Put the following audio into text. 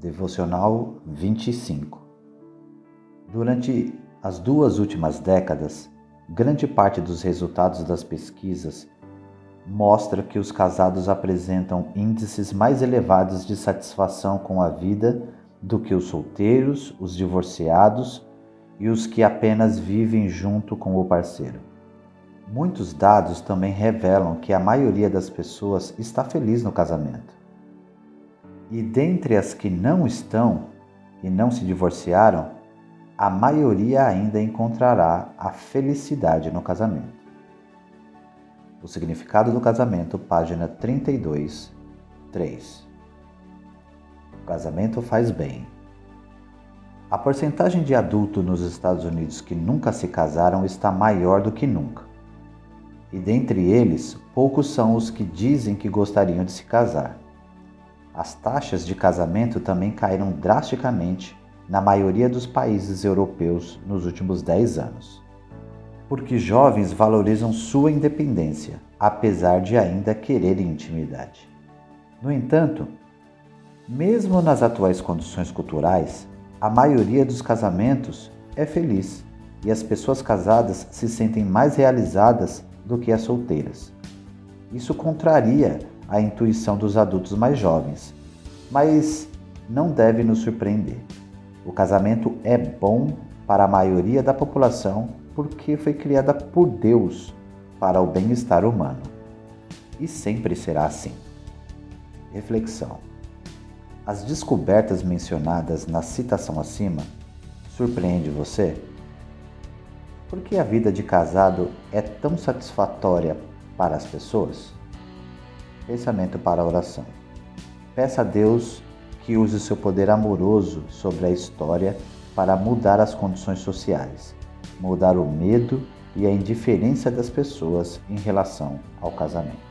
Devocional 25 Durante as duas últimas décadas, grande parte dos resultados das pesquisas mostra que os casados apresentam índices mais elevados de satisfação com a vida do que os solteiros, os divorciados e os que apenas vivem junto com o parceiro. Muitos dados também revelam que a maioria das pessoas está feliz no casamento. E dentre as que não estão e não se divorciaram, a maioria ainda encontrará a felicidade no casamento. O significado do casamento, página 32, 3. O casamento faz bem. A porcentagem de adultos nos Estados Unidos que nunca se casaram está maior do que nunca. E dentre eles, poucos são os que dizem que gostariam de se casar. As taxas de casamento também caíram drasticamente na maioria dos países europeus nos últimos 10 anos. Porque jovens valorizam sua independência, apesar de ainda quererem intimidade. No entanto, mesmo nas atuais condições culturais, a maioria dos casamentos é feliz e as pessoas casadas se sentem mais realizadas do que as solteiras. Isso contraria a intuição dos adultos mais jovens, mas não deve nos surpreender. O casamento é bom para a maioria da população porque foi criada por Deus para o bem-estar humano. E sempre será assim. Reflexão: As descobertas mencionadas na citação acima surpreende você? Por que a vida de casado é tão satisfatória para as pessoas? Pensamento para a oração. Peça a Deus que use seu poder amoroso sobre a história para mudar as condições sociais, mudar o medo e a indiferença das pessoas em relação ao casamento.